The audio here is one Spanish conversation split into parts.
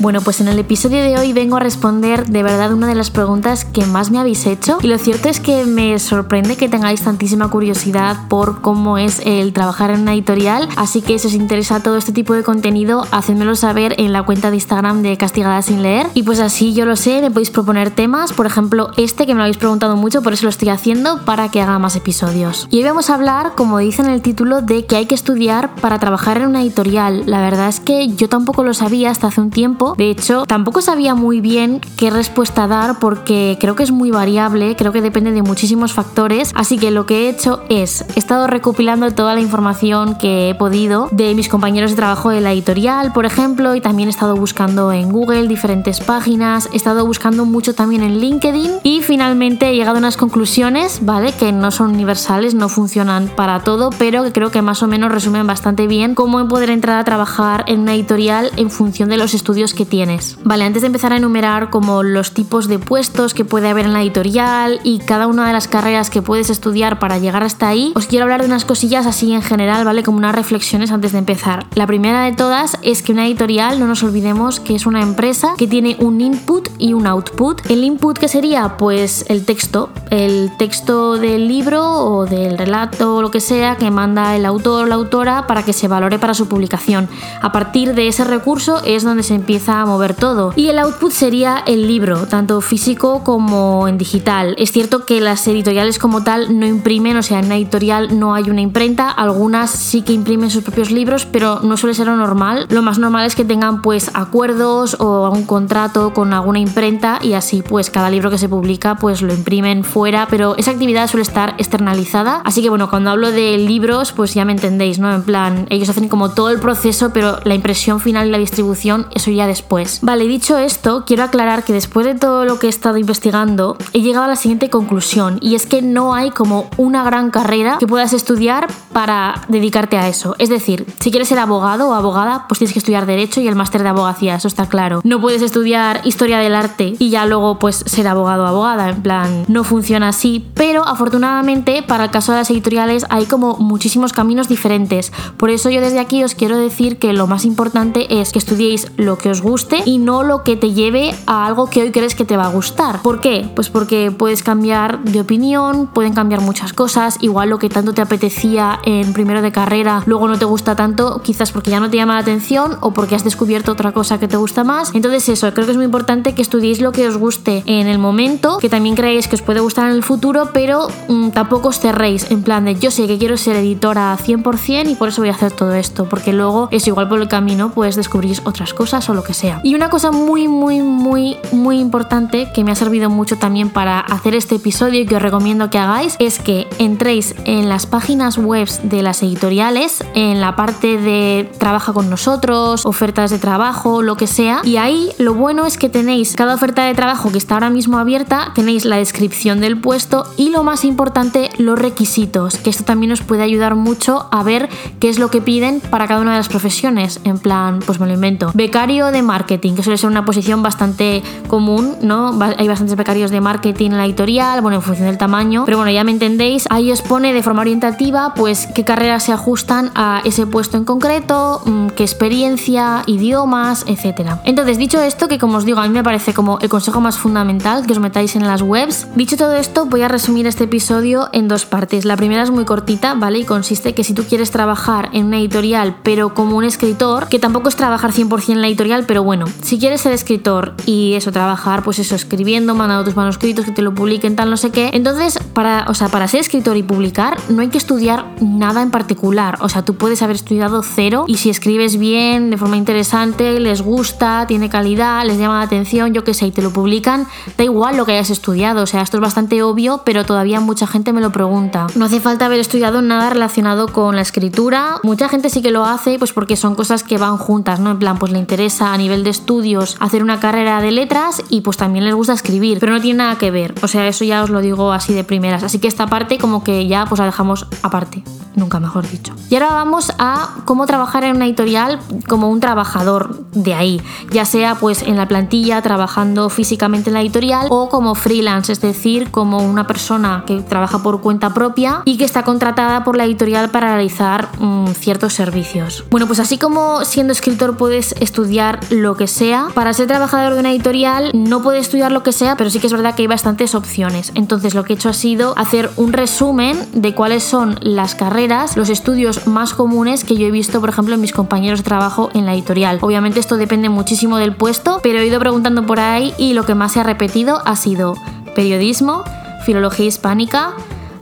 Bueno, pues en el episodio de hoy vengo a responder de verdad una de las preguntas que más me habéis hecho y lo cierto es que me sorprende que tengáis tantísima curiosidad por cómo es el trabajar en una editorial, así que si os interesa todo este tipo de contenido, hacedmelo saber en la cuenta de Instagram de Castigada sin leer y pues así yo lo sé, me podéis proponer temas, por ejemplo este que me lo habéis preguntado mucho, por eso lo estoy haciendo para que haga más episodios. Y hoy vamos a hablar, como dice en el título, de que hay que estudiar para trabajar en una editorial. La verdad es que yo tampoco lo sabía hasta hace un tiempo de hecho, tampoco sabía muy bien qué respuesta dar porque creo que es muy variable, creo que depende de muchísimos factores. Así que lo que he hecho es, he estado recopilando toda la información que he podido de mis compañeros de trabajo de la editorial, por ejemplo, y también he estado buscando en Google diferentes páginas, he estado buscando mucho también en LinkedIn y finalmente he llegado a unas conclusiones, ¿vale? Que no son universales, no funcionan para todo, pero que creo que más o menos resumen bastante bien cómo poder entrar a trabajar en una editorial en función de los estudios que tienes. Vale, antes de empezar a enumerar como los tipos de puestos que puede haber en la editorial y cada una de las carreras que puedes estudiar para llegar hasta ahí, os quiero hablar de unas cosillas así en general, ¿vale? Como unas reflexiones antes de empezar. La primera de todas es que una editorial, no nos olvidemos que es una empresa que tiene un input y un output. El input que sería pues el texto, el texto del libro o del relato o lo que sea que manda el autor o la autora para que se valore para su publicación. A partir de ese recurso es donde se empieza a mover todo. Y el output sería el libro, tanto físico como en digital. Es cierto que las editoriales como tal no imprimen, o sea, en una editorial no hay una imprenta, algunas sí que imprimen sus propios libros, pero no suele ser lo normal. Lo más normal es que tengan pues acuerdos o un contrato con alguna imprenta y así pues cada libro que se publica pues lo imprimen fuera, pero esa actividad suele estar externalizada. Así que bueno, cuando hablo de libros pues ya me entendéis, ¿no? En plan, ellos hacen como todo el proceso, pero la impresión final y la distribución, eso ya después. Vale, dicho esto, quiero aclarar que después de todo lo que he estado investigando, he llegado a la siguiente conclusión, y es que no hay como una gran carrera que puedas estudiar para dedicarte a eso. Es decir, si quieres ser abogado o abogada, pues tienes que estudiar Derecho y el máster de abogacía, eso está claro. No puedes estudiar Historia del Arte y ya luego pues ser abogado o abogada, en plan, no funciona así, pero afortunadamente para el caso de las editoriales hay como muchísimos caminos diferentes. Por eso yo desde aquí os quiero decir que lo más importante es que estudiéis lo que os guste y no lo que te lleve a algo que hoy crees que te va a gustar. ¿Por qué? Pues porque puedes cambiar de opinión, pueden cambiar muchas cosas, igual lo que tanto te apetecía en primero de carrera, luego no te gusta tanto, quizás porque ya no te llama la atención o porque has descubierto otra cosa que te gusta más. Entonces eso, creo que es muy importante que estudiéis lo que os guste en el momento, que también creéis que os puede gustar en el futuro, pero mm, tampoco os cerréis en plan de yo sé que quiero ser editora 100% y por eso voy a hacer todo esto, porque luego es igual por el camino, pues descubrís otras cosas o lo que sea. Y una cosa muy, muy, muy, muy importante que me ha servido mucho también para hacer este episodio y que os recomiendo que hagáis es que entréis en las páginas web de las editoriales, en la parte de trabaja con nosotros, ofertas de trabajo, lo que sea. Y ahí lo bueno es que tenéis cada oferta de trabajo que está ahora mismo abierta, tenéis la descripción del puesto y lo más importante, los requisitos, que esto también os puede ayudar mucho a ver qué es lo que piden para cada una de las profesiones. En plan, pues me lo invento. Becario marketing, que suele ser una posición bastante común, ¿no? Hay bastantes becarios de marketing en la editorial, bueno, en función del tamaño, pero bueno, ya me entendéis, ahí os pone de forma orientativa, pues qué carreras se ajustan a ese puesto en concreto, mm, qué experiencia, idiomas, etcétera. Entonces, dicho esto, que como os digo, a mí me parece como el consejo más fundamental que os metáis en las webs, dicho todo esto, voy a resumir este episodio en dos partes. La primera es muy cortita, ¿vale? Y consiste que si tú quieres trabajar en una editorial, pero como un escritor, que tampoco es trabajar 100% en la editorial, pero bueno, si quieres ser escritor y eso, trabajar, pues eso, escribiendo, mandando tus manuscritos, que te lo publiquen, tal, no sé qué. Entonces, para, o sea, para ser escritor y publicar, no hay que estudiar nada en particular. O sea, tú puedes haber estudiado cero y si escribes bien, de forma interesante, les gusta, tiene calidad, les llama la atención, yo qué sé, y te lo publican, da igual lo que hayas estudiado. O sea, esto es bastante obvio, pero todavía mucha gente me lo pregunta. No hace falta haber estudiado nada relacionado con la escritura. Mucha gente sí que lo hace, pues porque son cosas que van juntas, ¿no? En plan, pues le interesa nivel de estudios hacer una carrera de letras y pues también les gusta escribir, pero no tiene nada que ver. O sea, eso ya os lo digo así de primeras. Así que esta parte como que ya pues la dejamos aparte nunca mejor dicho. Y ahora vamos a cómo trabajar en una editorial como un trabajador de ahí, ya sea pues en la plantilla trabajando físicamente en la editorial o como freelance, es decir, como una persona que trabaja por cuenta propia y que está contratada por la editorial para realizar mm, ciertos servicios. Bueno, pues así como siendo escritor puedes estudiar lo que sea, para ser trabajador de una editorial no puedes estudiar lo que sea, pero sí que es verdad que hay bastantes opciones. Entonces lo que he hecho ha sido hacer un resumen de cuáles son las carreras los estudios más comunes que yo he visto, por ejemplo, en mis compañeros de trabajo en la editorial. Obviamente esto depende muchísimo del puesto, pero he ido preguntando por ahí y lo que más se ha repetido ha sido periodismo, filología hispánica,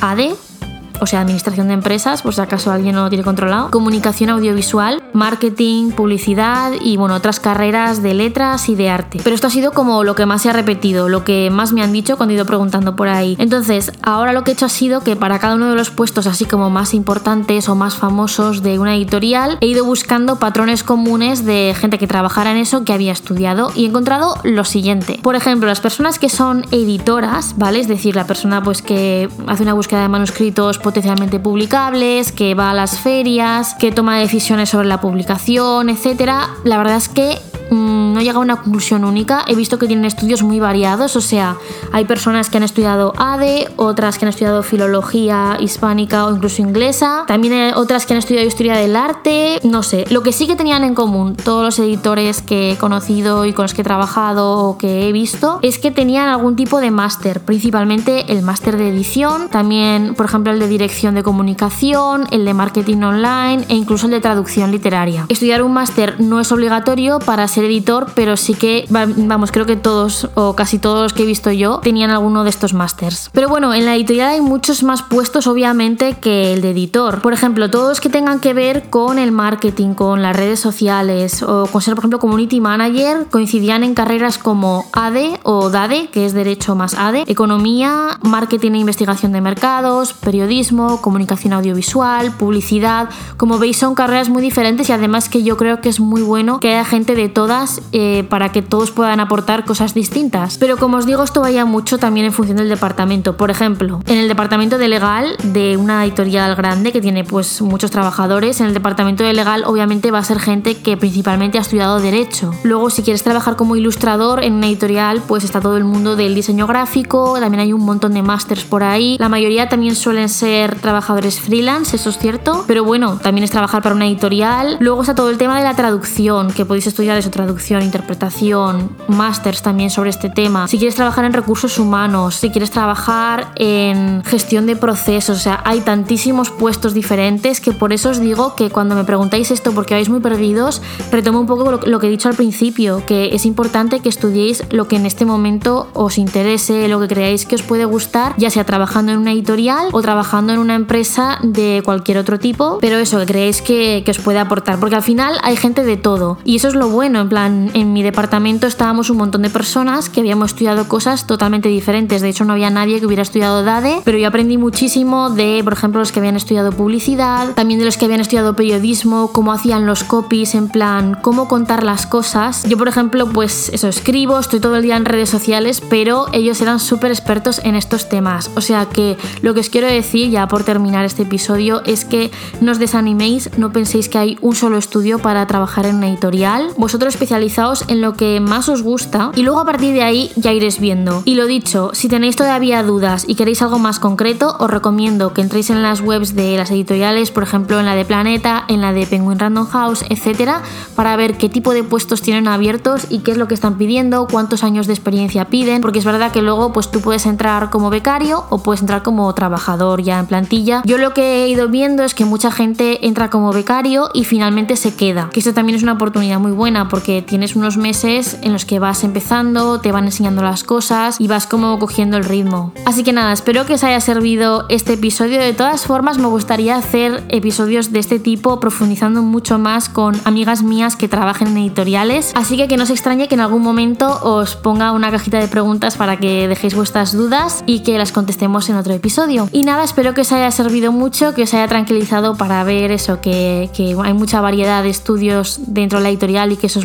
ADE, o sea, administración de empresas, por si acaso alguien no lo tiene controlado, comunicación audiovisual, marketing, publicidad y bueno, otras carreras de letras y de arte. Pero esto ha sido como lo que más se ha repetido, lo que más me han dicho cuando he ido preguntando por ahí. Entonces, ahora lo que he hecho ha sido que para cada uno de los puestos así como más importantes o más famosos de una editorial, he ido buscando patrones comunes de gente que trabajara en eso, que había estudiado y he encontrado lo siguiente. Por ejemplo, las personas que son editoras, ¿vale? Es decir, la persona pues que hace una búsqueda de manuscritos potencialmente publicables, que va a las ferias, que toma decisiones sobre la publicación, etcétera. La verdad es que Mm, no llega a una conclusión única. He visto que tienen estudios muy variados, o sea, hay personas que han estudiado ADE, otras que han estudiado filología hispánica o incluso inglesa, también otras que han estudiado historia del arte, no sé. Lo que sí que tenían en común todos los editores que he conocido y con los que he trabajado o que he visto es que tenían algún tipo de máster, principalmente el máster de edición, también, por ejemplo, el de dirección de comunicación, el de marketing online e incluso el de traducción literaria. Estudiar un máster no es obligatorio para ser editor, pero sí que, vamos, creo que todos o casi todos los que he visto yo tenían alguno de estos másters. Pero bueno, en la editorial hay muchos más puestos, obviamente, que el de editor. Por ejemplo, todos que tengan que ver con el marketing, con las redes sociales o con ser, por ejemplo, community manager, coincidían en carreras como ADE o DADE, que es Derecho más ADE, Economía, Marketing e Investigación de Mercados, Periodismo, Comunicación Audiovisual, Publicidad. Como veis, son carreras muy diferentes y además que yo creo que es muy bueno que haya gente de todo eh, para que todos puedan aportar cosas distintas. Pero como os digo, esto varía mucho también en función del departamento. Por ejemplo, en el departamento de legal de una editorial grande que tiene pues muchos trabajadores, en el departamento de legal obviamente va a ser gente que principalmente ha estudiado derecho. Luego, si quieres trabajar como ilustrador en una editorial, pues está todo el mundo del diseño gráfico, también hay un montón de másters por ahí. La mayoría también suelen ser trabajadores freelance, eso es cierto, pero bueno, también es trabajar para una editorial. Luego está todo el tema de la traducción, que podéis estudiar eso traducción, interpretación, másters también sobre este tema, si quieres trabajar en recursos humanos, si quieres trabajar en gestión de procesos, o sea, hay tantísimos puestos diferentes que por eso os digo que cuando me preguntáis esto porque vais muy perdidos, retomo un poco lo, que he dicho al principio, que es importante que estudiéis lo que en este momento os interese, lo que creáis que os puede gustar, ya sea trabajando en una editorial o trabajando en una empresa de cualquier otro tipo, pero eso, que creéis que, que os puede aportar, porque al final hay gente de todo y eso es lo bueno, plan, en mi departamento estábamos un montón de personas que habíamos estudiado cosas totalmente diferentes. De hecho, no había nadie que hubiera estudiado DADE, pero yo aprendí muchísimo de, por ejemplo, los que habían estudiado publicidad, también de los que habían estudiado periodismo, cómo hacían los copies, en plan, cómo contar las cosas. Yo, por ejemplo, pues eso, escribo, estoy todo el día en redes sociales, pero ellos eran súper expertos en estos temas. O sea que lo que os quiero decir, ya por terminar este episodio, es que no os desaniméis, no penséis que hay un solo estudio para trabajar en una editorial. Vosotros especializaos en lo que más os gusta y luego a partir de ahí ya iréis viendo. Y lo dicho, si tenéis todavía dudas y queréis algo más concreto, os recomiendo que entréis en las webs de las editoriales, por ejemplo en la de Planeta, en la de Penguin Random House, etcétera, para ver qué tipo de puestos tienen abiertos y qué es lo que están pidiendo, cuántos años de experiencia piden, porque es verdad que luego pues tú puedes entrar como becario o puedes entrar como trabajador ya en plantilla. Yo lo que he ido viendo es que mucha gente entra como becario y finalmente se queda, que esto también es una oportunidad muy buena tienes unos meses en los que vas empezando, te van enseñando las cosas y vas como cogiendo el ritmo. Así que nada, espero que os haya servido este episodio. De todas formas, me gustaría hacer episodios de este tipo profundizando mucho más con amigas mías que trabajen en editoriales. Así que que no se extrañe que en algún momento os ponga una cajita de preguntas para que dejéis vuestras dudas y que las contestemos en otro episodio. Y nada, espero que os haya servido mucho, que os haya tranquilizado para ver eso, que, que hay mucha variedad de estudios dentro de la editorial y que eso es